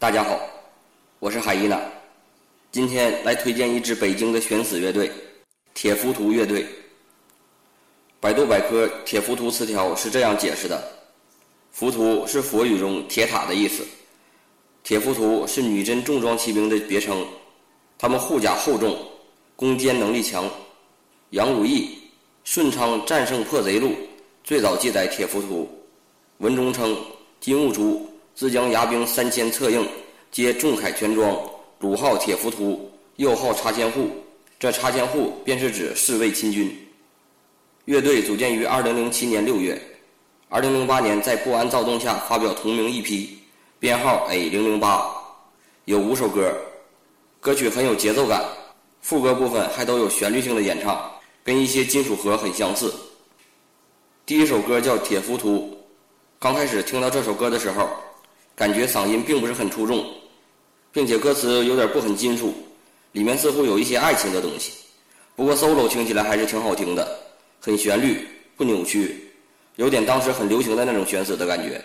大家好，我是海伊娜，今天来推荐一支北京的悬死乐队——铁浮屠乐队。百度百科铁浮屠词条是这样解释的：浮屠是佛语中铁塔的意思，铁浮屠是女真重装骑兵的别称，他们护甲厚重，攻坚能力强。杨如意《顺昌战胜破贼录》最早记载铁浮屠，文中称金兀术自将牙兵三千策应，皆重铠全装，鲁号铁浮屠，又号插千户。这插千户便是指侍卫亲军。乐队组建于2007年6月，2008年在不安躁动下发表同名 EP，编号 A008，有五首歌，歌曲很有节奏感，副歌部分还都有旋律性的演唱。跟一些金属盒很相似。第一首歌叫《铁浮屠》，刚开始听到这首歌的时候，感觉嗓音并不是很出众，并且歌词有点不很金属，里面似乎有一些爱情的东西。不过 solo 听起来还是挺好听的，很旋律，不扭曲，有点当时很流行的那种玄死的感觉。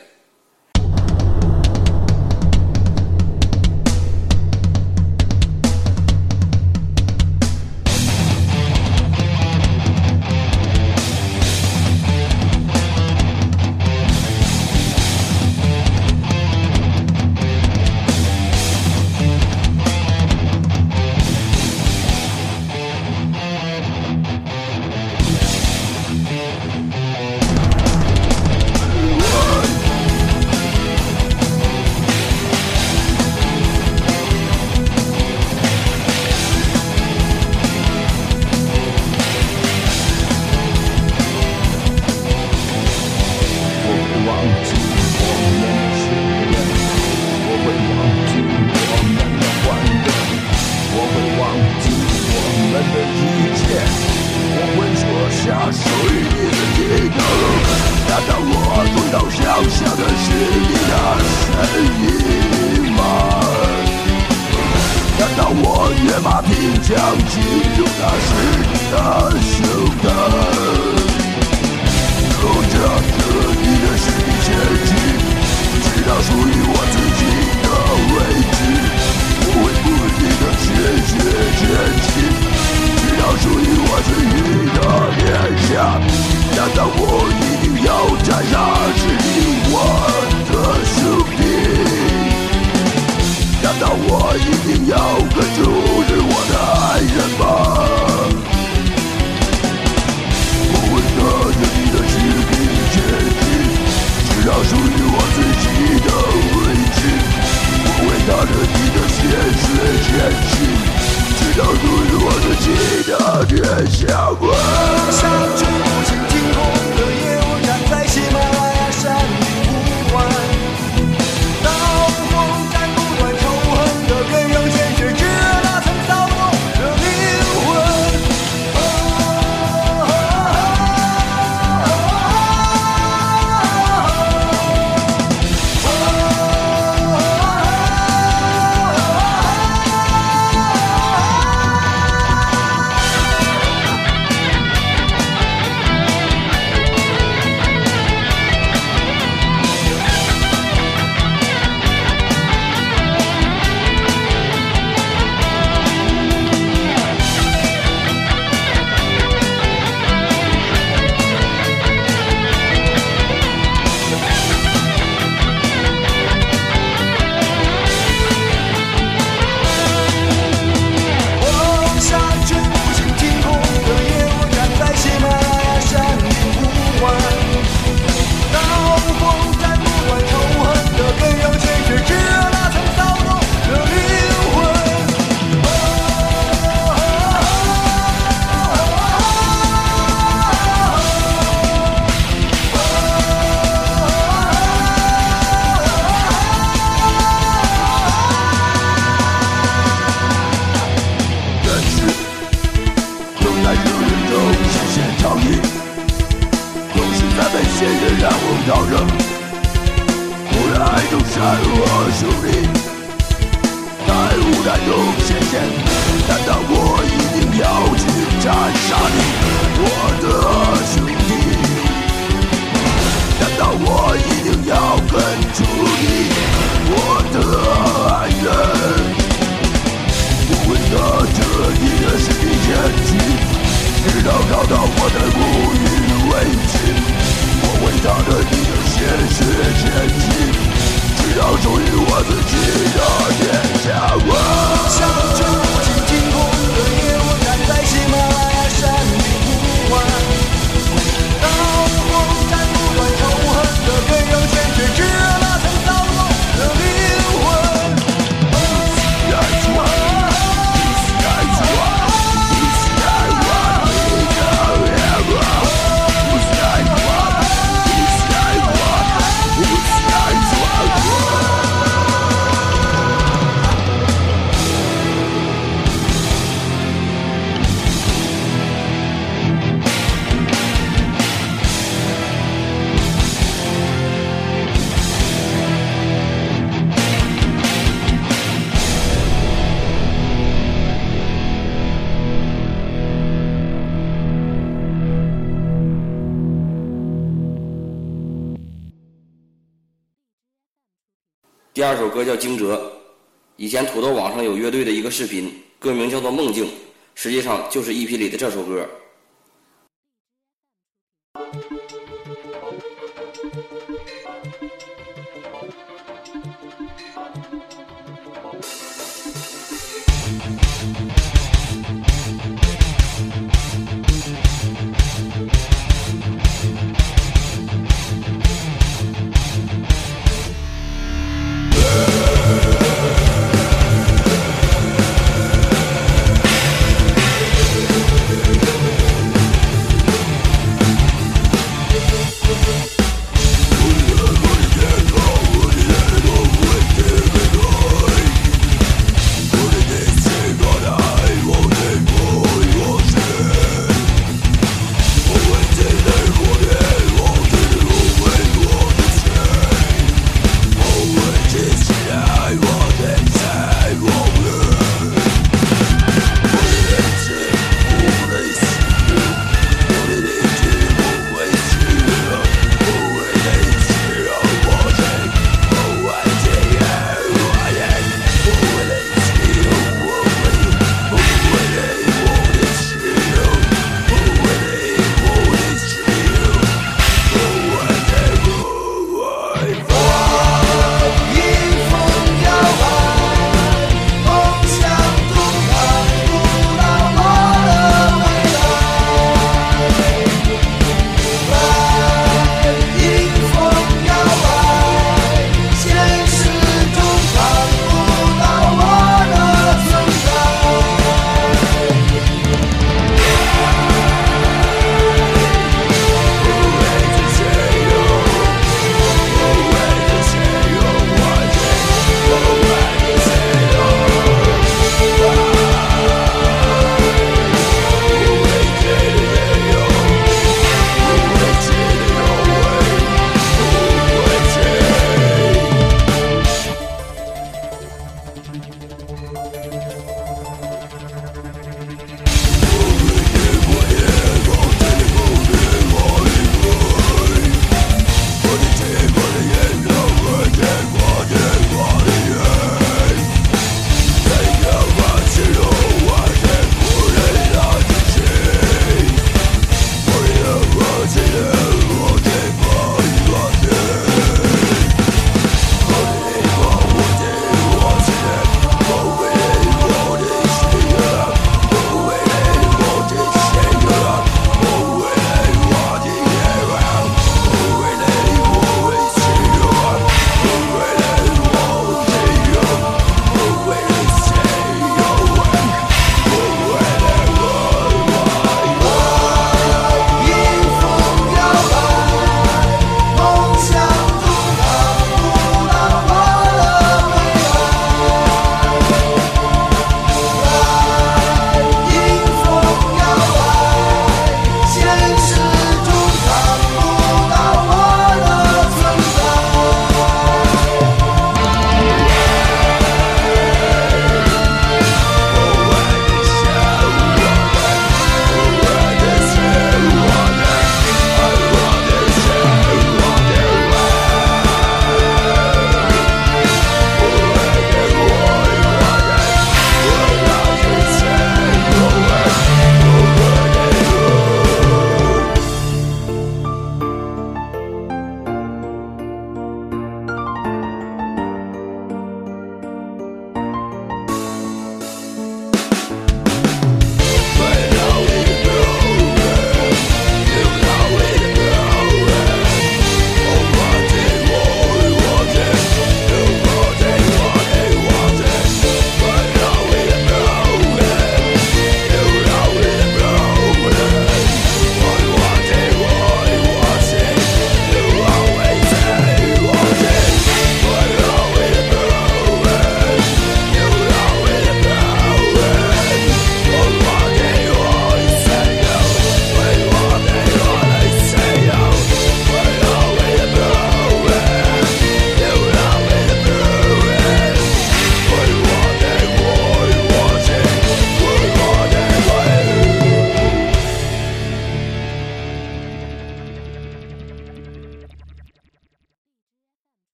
直到属于我自己的天下。我到搞到我的无云危机我会大着你的鲜血前进只要属于我自己的天下第二首歌叫《惊蛰》，以前土豆网上有乐队的一个视频，歌名叫做《梦境》，实际上就是 EP 里的这首歌。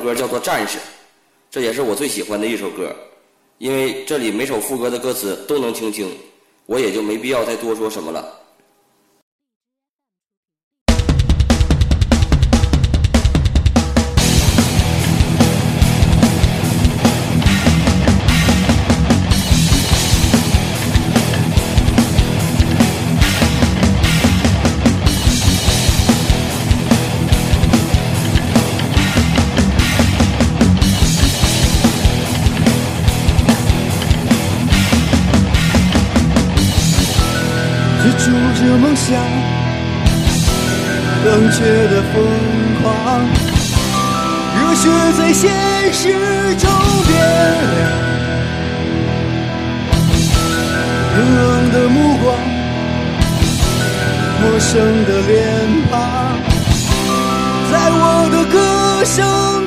歌叫做《战士》，这也是我最喜欢的一首歌，因为这里每首副歌的歌词都能听清，我也就没必要再多说什么了。在现实中变凉，冰冷的目光，陌生的脸庞，在我的歌声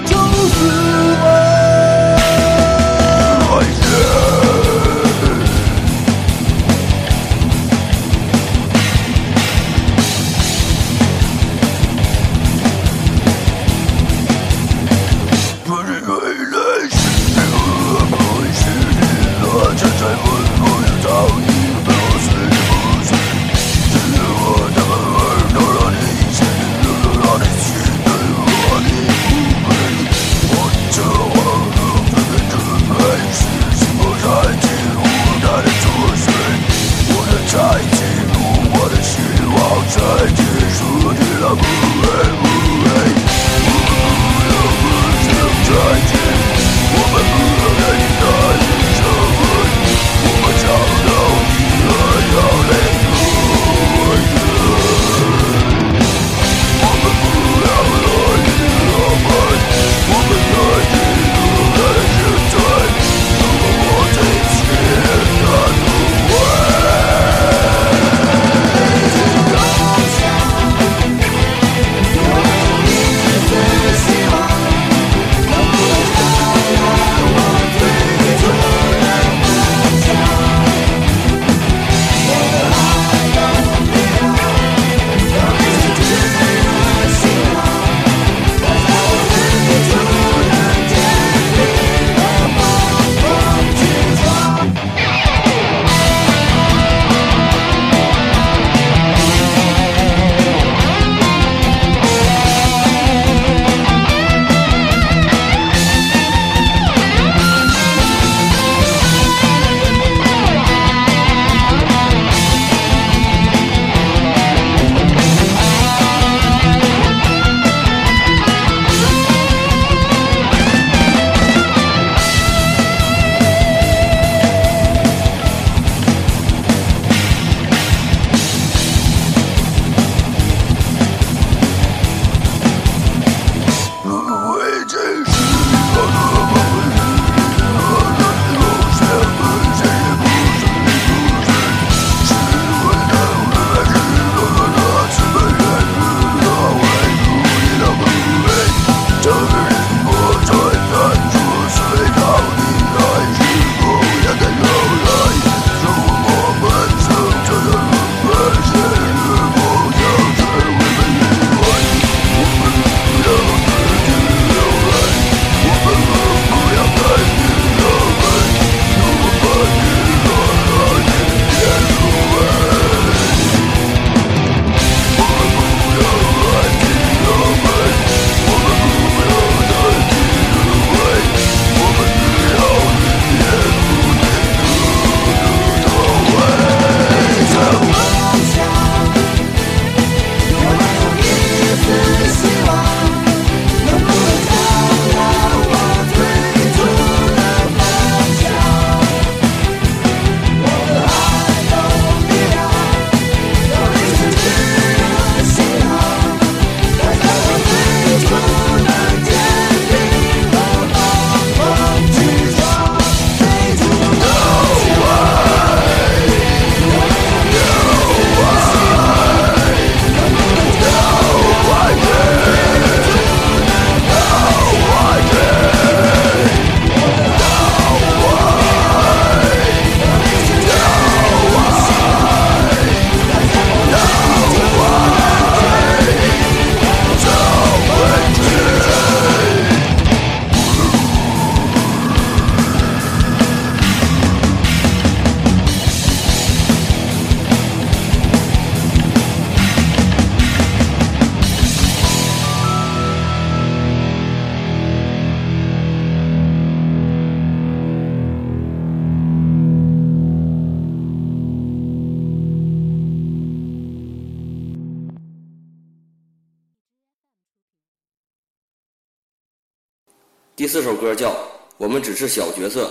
第四首歌叫《我们只是小角色》，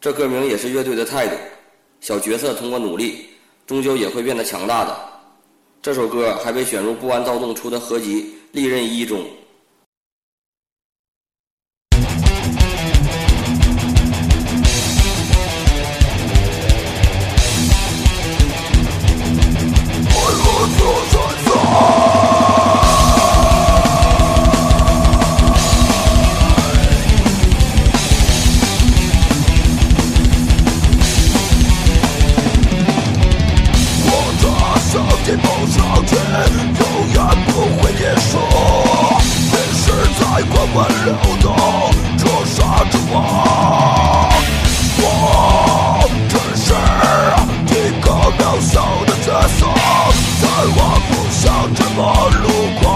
这歌名也是乐队的态度。小角色通过努力，终究也会变得强大的。这首歌还被选入不安躁动出的合集《利刃一》中。的手机不上去，永远不会结束。历史在滚滚流动，折杀着我。我只是一个渺小的角色，在我不想这么路过。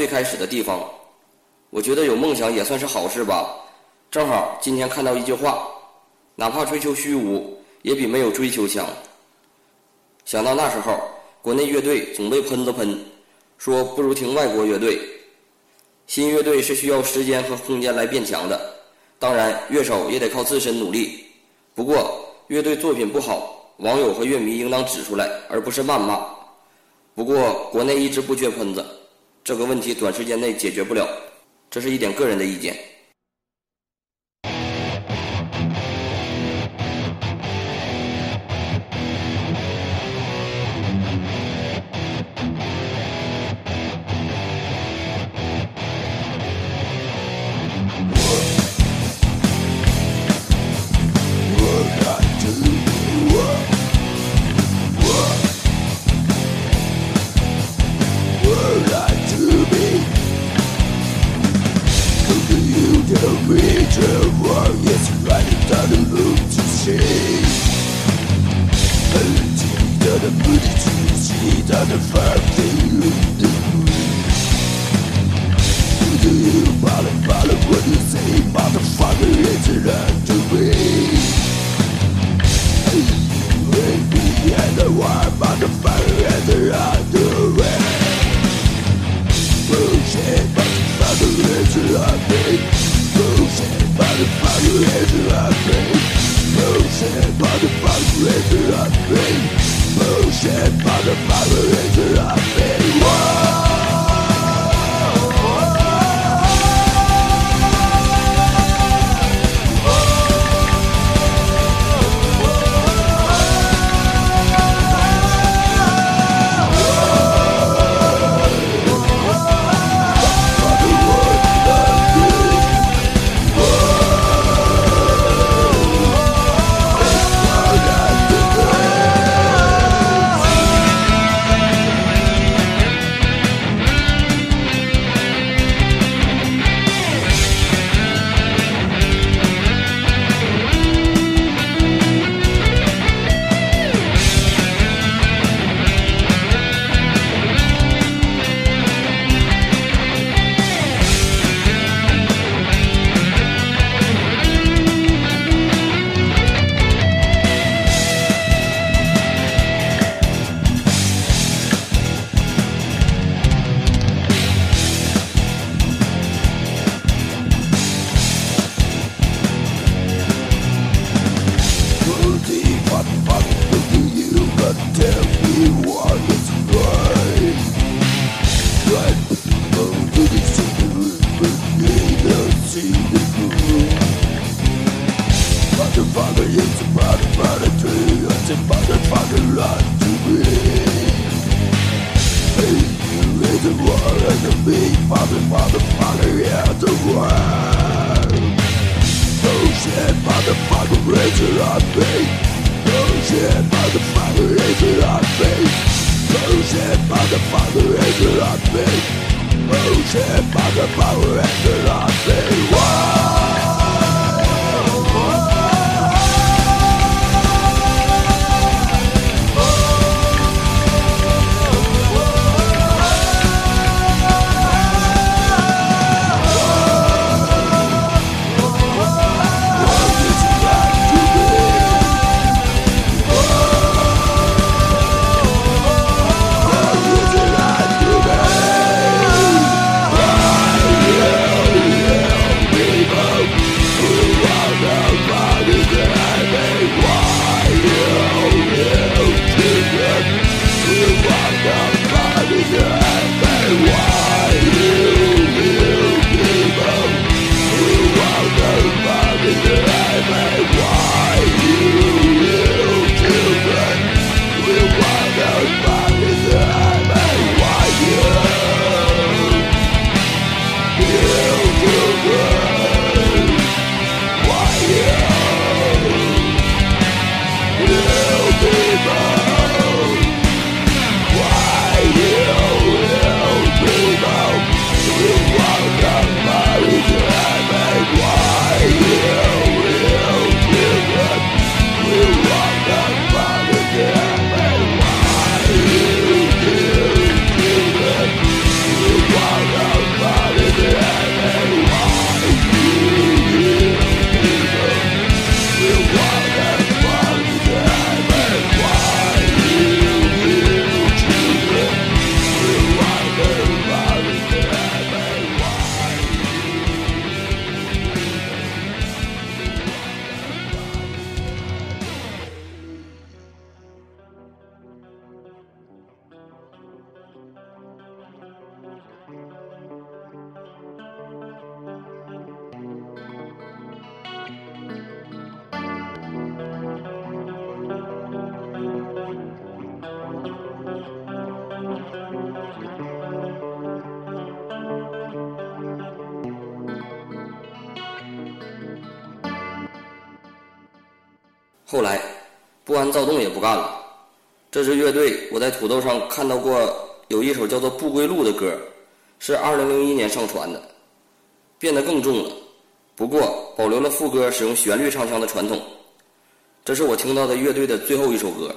最开始的地方》，我觉得有梦想也算是好事吧。正好今天看到一句话，哪怕追求虚无，也比没有追求强。想到那时候，国内乐队总被喷子喷，说不如听外国乐队。新乐队是需要时间和空间来变强的，当然乐手也得靠自身努力。不过乐队作品不好，网友和乐迷应当指出来，而不是谩骂。不过国内一直不缺喷子，这个问题短时间内解决不了这是一点个人的意见。The world is running thing. not be Chosen by the Father is it not me Chosen by the Father is it not me Chosen by the Father is it me Whoa! 后来，不安躁动也不干了。这支乐队我在土豆上看到过有一首叫做《不归路》的歌，是二零零一年上传的，变得更重了，不过保留了副歌使用旋律唱腔的传统。这是我听到的乐队的最后一首歌。